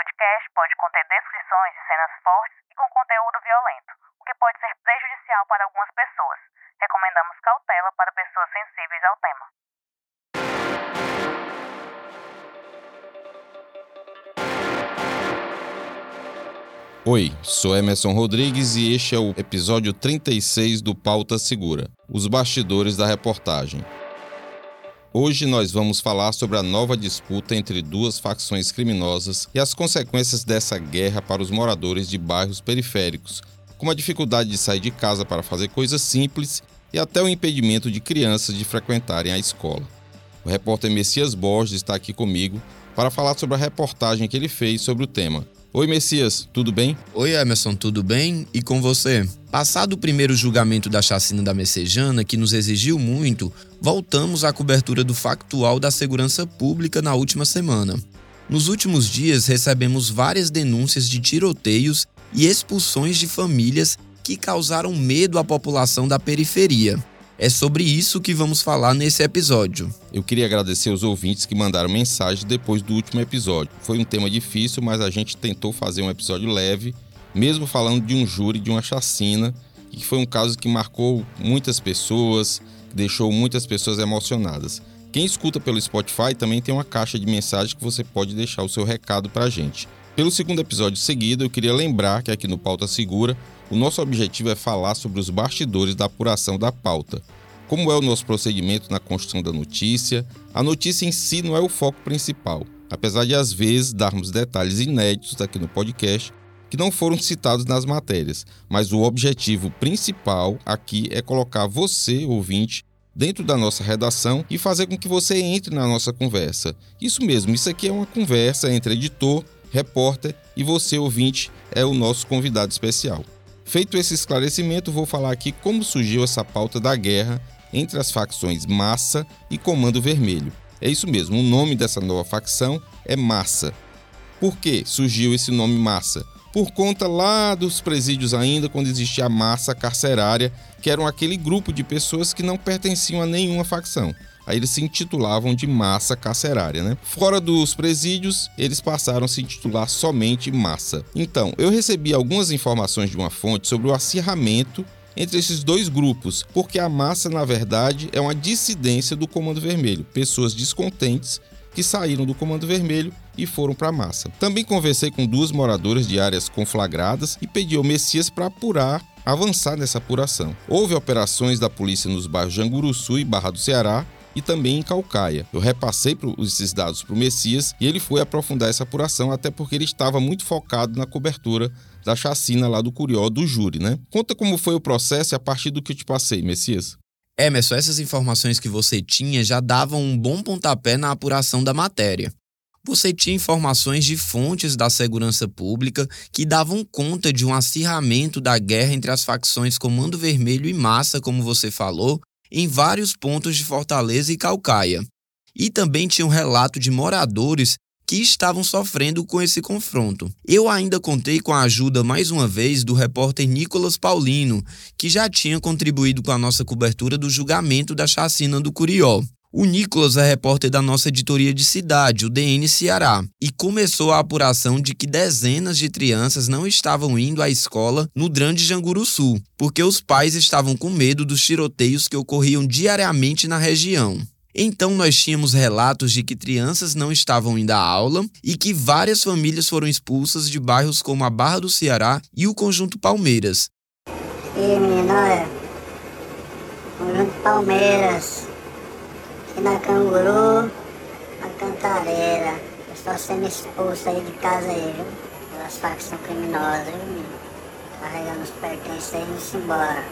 podcast pode conter descrições de cenas fortes e com conteúdo violento, o que pode ser prejudicial para algumas pessoas. Recomendamos cautela para pessoas sensíveis ao tema. Oi, sou Emerson Rodrigues e este é o episódio 36 do Pauta Segura Os bastidores da reportagem. Hoje nós vamos falar sobre a nova disputa entre duas facções criminosas e as consequências dessa guerra para os moradores de bairros periféricos, como a dificuldade de sair de casa para fazer coisas simples e até o impedimento de crianças de frequentarem a escola. O repórter Messias Borges está aqui comigo para falar sobre a reportagem que ele fez sobre o tema Oi, Messias, tudo bem? Oi, Emerson, tudo bem? E com você? Passado o primeiro julgamento da chacina da Messejana, que nos exigiu muito, voltamos à cobertura do factual da segurança pública na última semana. Nos últimos dias, recebemos várias denúncias de tiroteios e expulsões de famílias que causaram medo à população da periferia. É sobre isso que vamos falar nesse episódio. Eu queria agradecer os ouvintes que mandaram mensagem depois do último episódio. Foi um tema difícil, mas a gente tentou fazer um episódio leve, mesmo falando de um júri de uma chacina, que foi um caso que marcou muitas pessoas, deixou muitas pessoas emocionadas. Quem escuta pelo Spotify também tem uma caixa de mensagem que você pode deixar o seu recado para a gente. Pelo segundo episódio seguido, eu queria lembrar que aqui no Pauta Segura o nosso objetivo é falar sobre os bastidores da apuração da pauta. Como é o nosso procedimento na construção da notícia, a notícia em si não é o foco principal, apesar de às vezes darmos detalhes inéditos aqui no podcast que não foram citados nas matérias, mas o objetivo principal aqui é colocar você, ouvinte, dentro da nossa redação e fazer com que você entre na nossa conversa. Isso mesmo, isso aqui é uma conversa entre editor, repórter e você, ouvinte, é o nosso convidado especial. Feito esse esclarecimento, vou falar aqui como surgiu essa pauta da guerra entre as facções Massa e Comando Vermelho. É isso mesmo, o nome dessa nova facção é Massa. Por que surgiu esse nome Massa? Por conta lá dos presídios ainda, quando existia a massa carcerária, que eram aquele grupo de pessoas que não pertenciam a nenhuma facção. Aí eles se intitulavam de massa carcerária, né? Fora dos presídios, eles passaram a se intitular somente massa. Então, eu recebi algumas informações de uma fonte sobre o acirramento entre esses dois grupos, porque a massa, na verdade, é uma dissidência do Comando Vermelho, pessoas descontentes que saíram do Comando Vermelho e foram para a massa. Também conversei com duas moradoras de áreas conflagradas e pedi ao Messias para apurar, avançar nessa apuração. Houve operações da polícia nos bairros Janguruçu e Barra do Ceará e também em Calcaia. Eu repassei esses dados para o Messias e ele foi aprofundar essa apuração, até porque ele estava muito focado na cobertura da chacina lá do Curió do júri, né? Conta como foi o processo e a partir do que eu te passei, Messias. Emerson, essas informações que você tinha já davam um bom pontapé na apuração da matéria. Você tinha informações de fontes da segurança pública que davam conta de um acirramento da guerra entre as facções Comando Vermelho e Massa, como você falou, em vários pontos de Fortaleza e Calcaia. E também tinha um relato de moradores que estavam sofrendo com esse confronto. Eu ainda contei com a ajuda mais uma vez do repórter Nicolas Paulino, que já tinha contribuído com a nossa cobertura do julgamento da chacina do Curió. O Nicolas é repórter da nossa editoria de cidade, o DN Ceará, e começou a apuração de que dezenas de crianças não estavam indo à escola no Grande Janguruçu, porque os pais estavam com medo dos tiroteios que ocorriam diariamente na região. Então nós tínhamos relatos de que crianças não estavam indo à aula e que várias famílias foram expulsas de bairros como a Barra do Ceará e o Conjunto Palmeiras. E menino, olha, Conjunto Palmeiras, na Canguru, na Cantareira. Estou sendo expulso aí de casa aí, viu? Pelas facções criminosas, viu, Carregando os pertences aí e indo embora.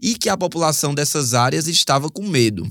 E que a população dessas áreas estava com medo.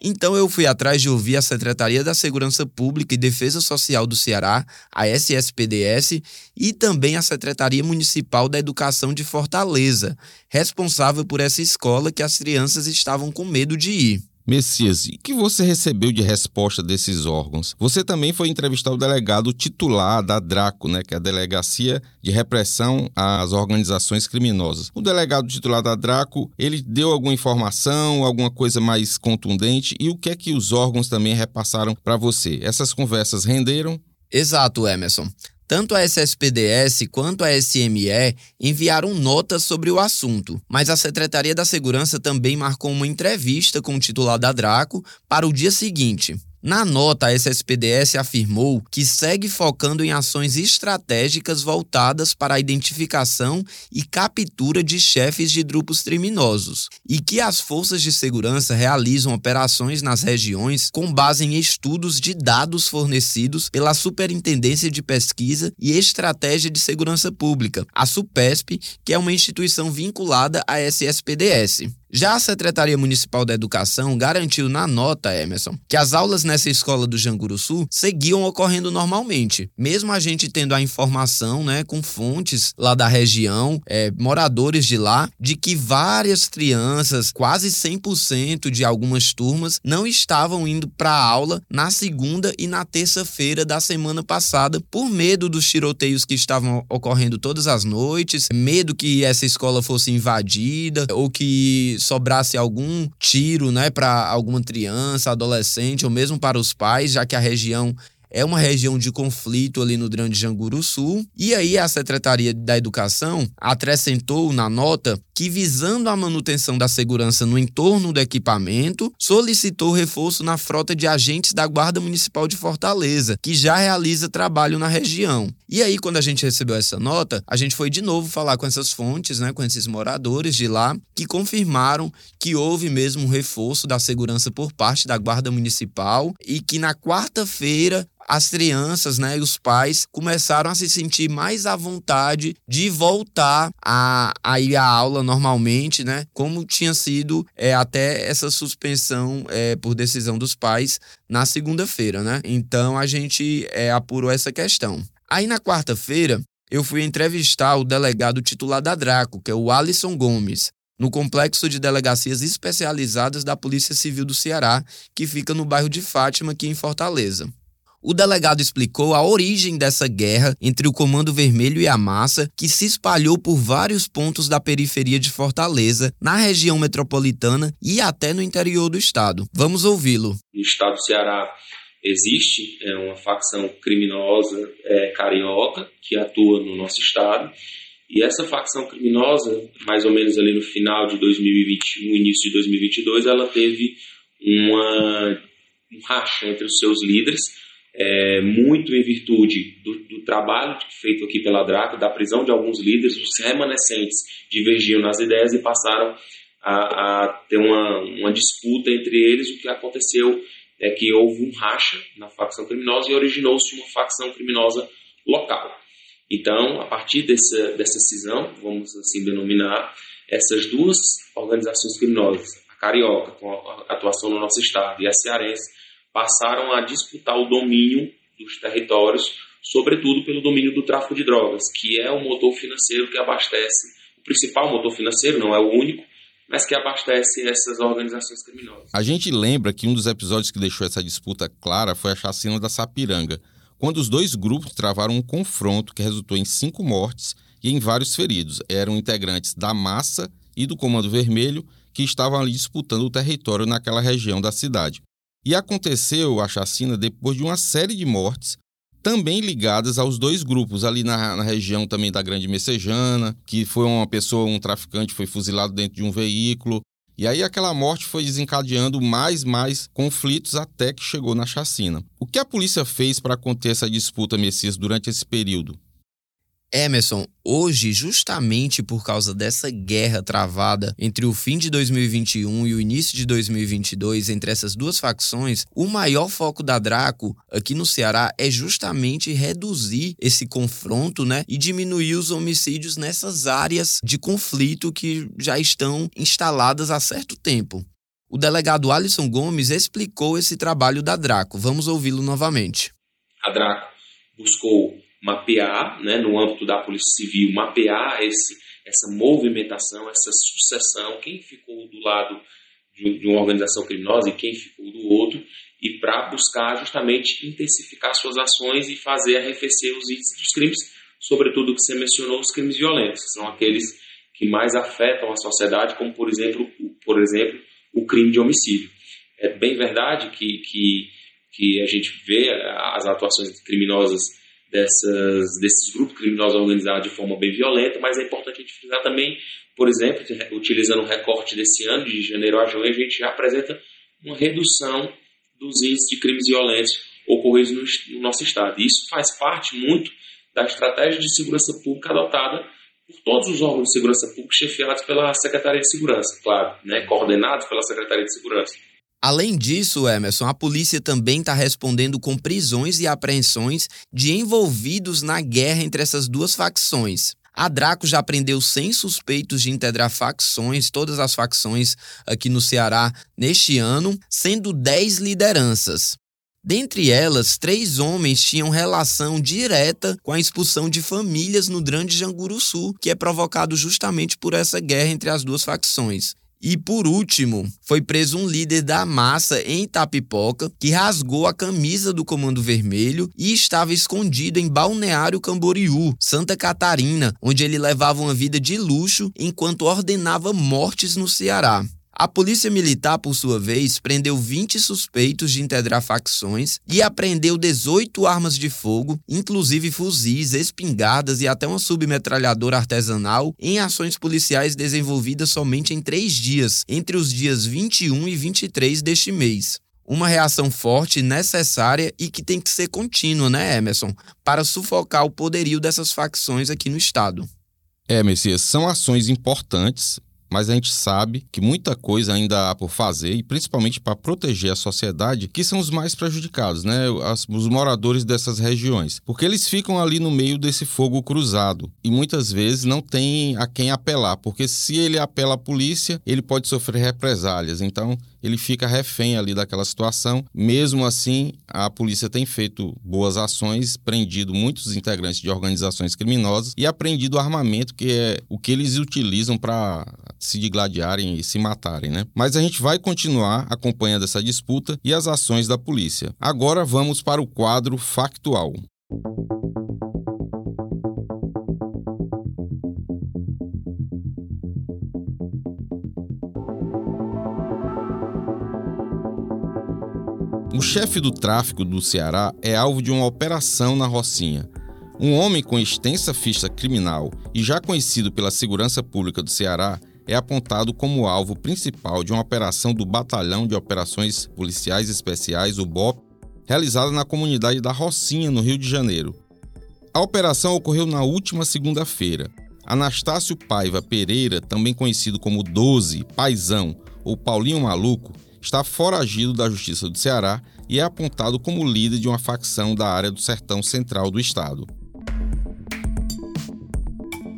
Então eu fui atrás de ouvir a Secretaria da Segurança Pública e Defesa Social do Ceará, a SSPDS, e também a Secretaria Municipal da Educação de Fortaleza, responsável por essa escola que as crianças estavam com medo de ir. Messias, e que você recebeu de resposta desses órgãos? Você também foi entrevistar o delegado titular da DRACO, né, que é a Delegacia de Repressão às Organizações Criminosas. O delegado titular da DRACO, ele deu alguma informação, alguma coisa mais contundente e o que é que os órgãos também repassaram para você? Essas conversas renderam? Exato, Emerson. Tanto a SSPDS quanto a SME enviaram notas sobre o assunto, mas a Secretaria da Segurança também marcou uma entrevista com o titular da Draco para o dia seguinte. Na nota, a SSPDS afirmou que segue focando em ações estratégicas voltadas para a identificação e captura de chefes de grupos criminosos e que as forças de segurança realizam operações nas regiões com base em estudos de dados fornecidos pela Superintendência de Pesquisa e Estratégia de Segurança Pública, a SUPESP, que é uma instituição vinculada à SSPDS. Já a Secretaria Municipal da Educação garantiu na nota, Emerson, que as aulas nessa escola do Janguruçu seguiam ocorrendo normalmente, mesmo a gente tendo a informação, né, com fontes lá da região, é, moradores de lá, de que várias crianças, quase 100% de algumas turmas, não estavam indo para a aula na segunda e na terça-feira da semana passada, por medo dos tiroteios que estavam ocorrendo todas as noites, medo que essa escola fosse invadida ou que sobrasse algum tiro, né, para alguma criança, adolescente ou mesmo para os pais, já que a região é uma região de conflito ali no Grande Janguru Sul. E aí a Secretaria da Educação acrescentou na nota que, visando a manutenção da segurança no entorno do equipamento, solicitou reforço na frota de agentes da Guarda Municipal de Fortaleza, que já realiza trabalho na região. E aí, quando a gente recebeu essa nota, a gente foi de novo falar com essas fontes, né, com esses moradores de lá, que confirmaram que houve mesmo um reforço da segurança por parte da Guarda Municipal e que na quarta-feira as crianças né, e os pais começaram a se sentir mais à vontade de voltar a, a ir à aula normalmente, né? Como tinha sido é, até essa suspensão é, por decisão dos pais na segunda-feira, né? Então a gente é, apurou essa questão. Aí na quarta-feira, eu fui entrevistar o delegado titular da Draco, que é o Alisson Gomes, no complexo de delegacias especializadas da Polícia Civil do Ceará, que fica no bairro de Fátima, aqui em Fortaleza. O delegado explicou a origem dessa guerra entre o Comando Vermelho e a Massa, que se espalhou por vários pontos da periferia de Fortaleza, na região metropolitana e até no interior do estado. Vamos ouvi-lo. No estado do Ceará existe é, uma facção criminosa é, carioca que atua no nosso estado. E essa facção criminosa, mais ou menos ali no final de 2021, início de 2022, ela teve uma, um racha entre os seus líderes é, muito em virtude do, do, trabalho feito aqui pela DRACO, da prisão de alguns líderes, os remanescentes divergiam nas ideias e passaram a, a ter uma, uma, disputa entre eles. O que aconteceu é que houve um racha na facção criminosa e originou-se uma facção criminosa local. Então, a partir dessa, dessa cisão, vamos assim denominar, essas duas organizações criminosas, a Carioca, com a atuação no nosso estado, e a Cearense, passaram a disputar o domínio dos territórios, sobretudo pelo domínio do tráfico de drogas, que é o motor financeiro que abastece, o principal motor financeiro, não é o único, mas que abastece essas organizações criminosas. A gente lembra que um dos episódios que deixou essa disputa clara foi a chacina da Sapiranga, quando os dois grupos travaram um confronto que resultou em cinco mortes e em vários feridos. Eram integrantes da Massa e do Comando Vermelho que estavam ali disputando o território naquela região da cidade. E aconteceu a chacina depois de uma série de mortes, também ligadas aos dois grupos, ali na, na, região também da Grande Messejana, que foi uma pessoa, um traficante, foi fuzilado dentro de um veículo. E aí aquela morte foi desencadeando mais mais conflitos até que chegou na chacina. O que a polícia fez para conter essa disputa, Messias, durante esse período? Emerson, hoje, justamente por causa dessa guerra travada entre o fim de 2021 e o início de 2022 entre essas duas facções, o maior foco da Draco aqui no Ceará é justamente reduzir esse confronto, né, e diminuir os homicídios nessas áreas de conflito que já estão instaladas há certo tempo. O delegado Alisson Gomes explicou esse trabalho da Draco. Vamos ouvi-lo novamente. A Draco buscou mapear, né, no âmbito da Polícia Civil, mapear esse, essa movimentação, essa sucessão, quem ficou do lado de, uma organização criminosa e quem ficou do outro, e para buscar justamente intensificar suas ações e fazer arrefecer os índices dos crimes, sobretudo o que você mencionou, os crimes violentos, que são aqueles que mais afetam a sociedade, como por exemplo, por exemplo, o crime de homicídio. É bem verdade que, que, que a gente vê as atuações criminosas dessas, desses grupos criminosos organizados de forma bem violenta, mas é importante a gente frisar também, por exemplo, utilizando o recorte desse ano, de janeiro a junho, a gente já apresenta uma redução dos índices de crimes violentos ocorridos no, no nosso Estado. E isso faz parte muito da estratégia de segurança pública adotada por todos os órgãos de segurança pública chefiados pela Secretaria de Segurança, claro, né, coordenados pela Secretaria de Segurança. Além disso, Emerson, a polícia também está respondendo com prisões e apreensões de envolvidos na guerra entre essas duas facções. A Draco já prendeu 100 suspeitos de integrar facções, todas as facções aqui no Ceará, neste ano, sendo 10 lideranças. Dentre elas, três homens tinham relação direta com a expulsão de famílias no Grande Janguru Sul, que é provocado justamente por essa guerra entre as duas facções. E por último, foi preso um líder da massa em Itapipoca que rasgou a camisa do Comando Vermelho e estava escondido em Balneário Camboriú, Santa Catarina, onde ele levava uma vida de luxo enquanto ordenava mortes no Ceará. A polícia militar, por sua vez, prendeu 20 suspeitos de integrar facções e apreendeu 18 armas de fogo, inclusive fuzis, espingardas e até uma submetralhadora artesanal, em ações policiais desenvolvidas somente em três dias, entre os dias 21 e 23 deste mês. Uma reação forte, necessária e que tem que ser contínua, né, Emerson? Para sufocar o poderio dessas facções aqui no Estado. É, Messias, são ações importantes mas a gente sabe que muita coisa ainda há por fazer e principalmente para proteger a sociedade, que são os mais prejudicados, né? As, os moradores dessas regiões, porque eles ficam ali no meio desse fogo cruzado e muitas vezes não tem a quem apelar, porque se ele apela à polícia, ele pode sofrer represálias. Então, ele fica refém ali daquela situação. Mesmo assim, a polícia tem feito boas ações, prendido muitos integrantes de organizações criminosas e apreendido armamento, que é o que eles utilizam para se digladiarem e se matarem, né? Mas a gente vai continuar acompanhando essa disputa e as ações da polícia. Agora vamos para o quadro factual. O chefe do tráfico do Ceará é alvo de uma operação na Rocinha. Um homem com extensa ficha criminal e já conhecido pela segurança pública do Ceará é apontado como alvo principal de uma operação do Batalhão de Operações Policiais Especiais, o BOP, realizada na comunidade da Rocinha, no Rio de Janeiro. A operação ocorreu na última segunda-feira. Anastácio Paiva Pereira, também conhecido como Doze, Paizão ou Paulinho Maluco, está foragido da Justiça do Ceará e é apontado como líder de uma facção da área do sertão central do estado.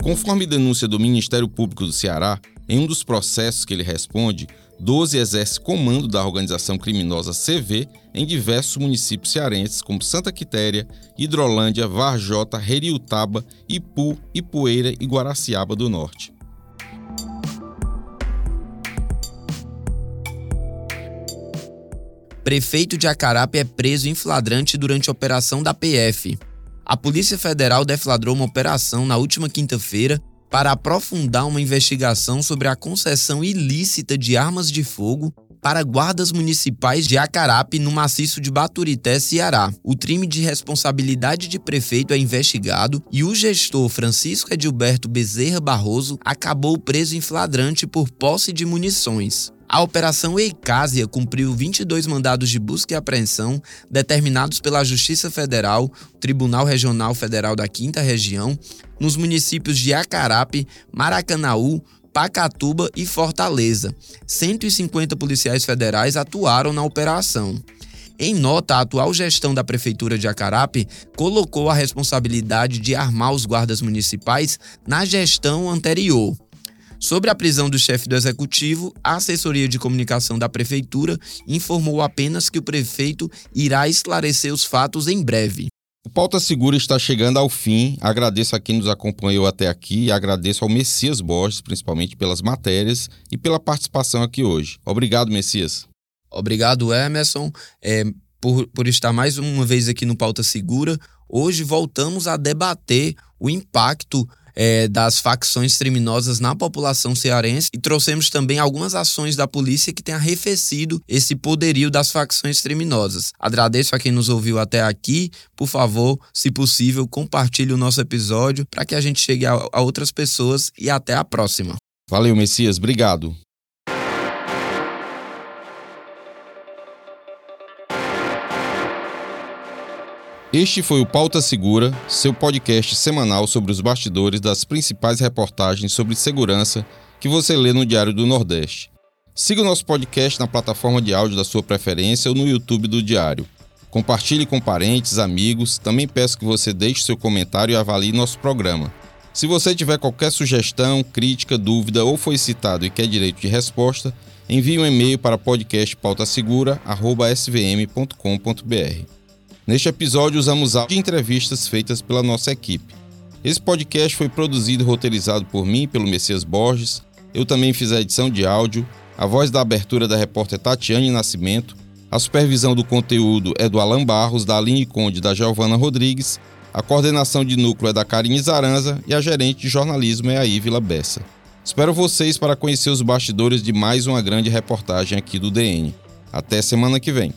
Conforme denúncia do Ministério Público do Ceará, em um dos processos que ele responde, 12 exerce comando da organização criminosa CV em diversos municípios cearenses, como Santa Quitéria, Hidrolândia, Varjota, Reriutaba, Ipu, Ipueira e Guaraciaba do Norte. Prefeito de Acarape é preso em flagrante durante a operação da PF. A Polícia Federal deflagrou uma operação na última quinta-feira para aprofundar uma investigação sobre a concessão ilícita de armas de fogo para guardas municipais de Acarape, no maciço de Baturité, Ceará. O crime de responsabilidade de prefeito é investigado e o gestor Francisco Edilberto Bezerra Barroso acabou preso em flagrante por posse de munições. A Operação Eicásia cumpriu 22 mandados de busca e apreensão determinados pela Justiça Federal, Tribunal Regional Federal da Quinta Região, nos municípios de Acarape, Maracanaú, Pacatuba e Fortaleza. 150 policiais federais atuaram na operação. Em nota, a atual gestão da Prefeitura de Acarape colocou a responsabilidade de armar os guardas municipais na gestão anterior. Sobre a prisão do chefe do executivo, a assessoria de comunicação da prefeitura informou apenas que o prefeito irá esclarecer os fatos em breve. O Pauta Segura está chegando ao fim. Agradeço a quem nos acompanhou até aqui e agradeço ao Messias Borges, principalmente pelas matérias e pela participação aqui hoje. Obrigado, Messias. Obrigado, Emerson, é, por, por estar mais uma vez aqui no Pauta Segura. Hoje voltamos a debater o impacto é, das facções criminosas na população cearense e trouxemos também algumas ações da polícia que têm arrefecido esse poderio das facções criminosas. Agradeço a quem nos ouviu até aqui. Por favor, se possível, compartilhe o nosso episódio para que a gente chegue a, a outras pessoas e até a próxima. Valeu, Messias. Obrigado. Este foi o Pauta Segura, seu podcast semanal sobre os bastidores das principais reportagens sobre segurança que você lê no Diário do Nordeste. Siga o nosso podcast na plataforma de áudio da sua preferência ou no YouTube do Diário. Compartilhe com parentes, amigos. Também peço que você deixe seu comentário e avalie nosso programa. Se você tiver qualquer sugestão, crítica, dúvida ou foi citado e quer direito de resposta, envie um e-mail para podcastpautasegura.svm.com.br. Neste episódio, usamos áudio de entrevistas feitas pela nossa equipe. Esse podcast foi produzido e roteirizado por mim, pelo Messias Borges. Eu também fiz a edição de áudio, a voz da abertura da repórter Tatiane Nascimento, a supervisão do conteúdo é do Alan Barros, da Aline Conde da Giovana Rodrigues, a coordenação de núcleo é da Karine Zaranza e a gerente de jornalismo é a Ívila Bessa. Espero vocês para conhecer os bastidores de mais uma grande reportagem aqui do DN. Até semana que vem.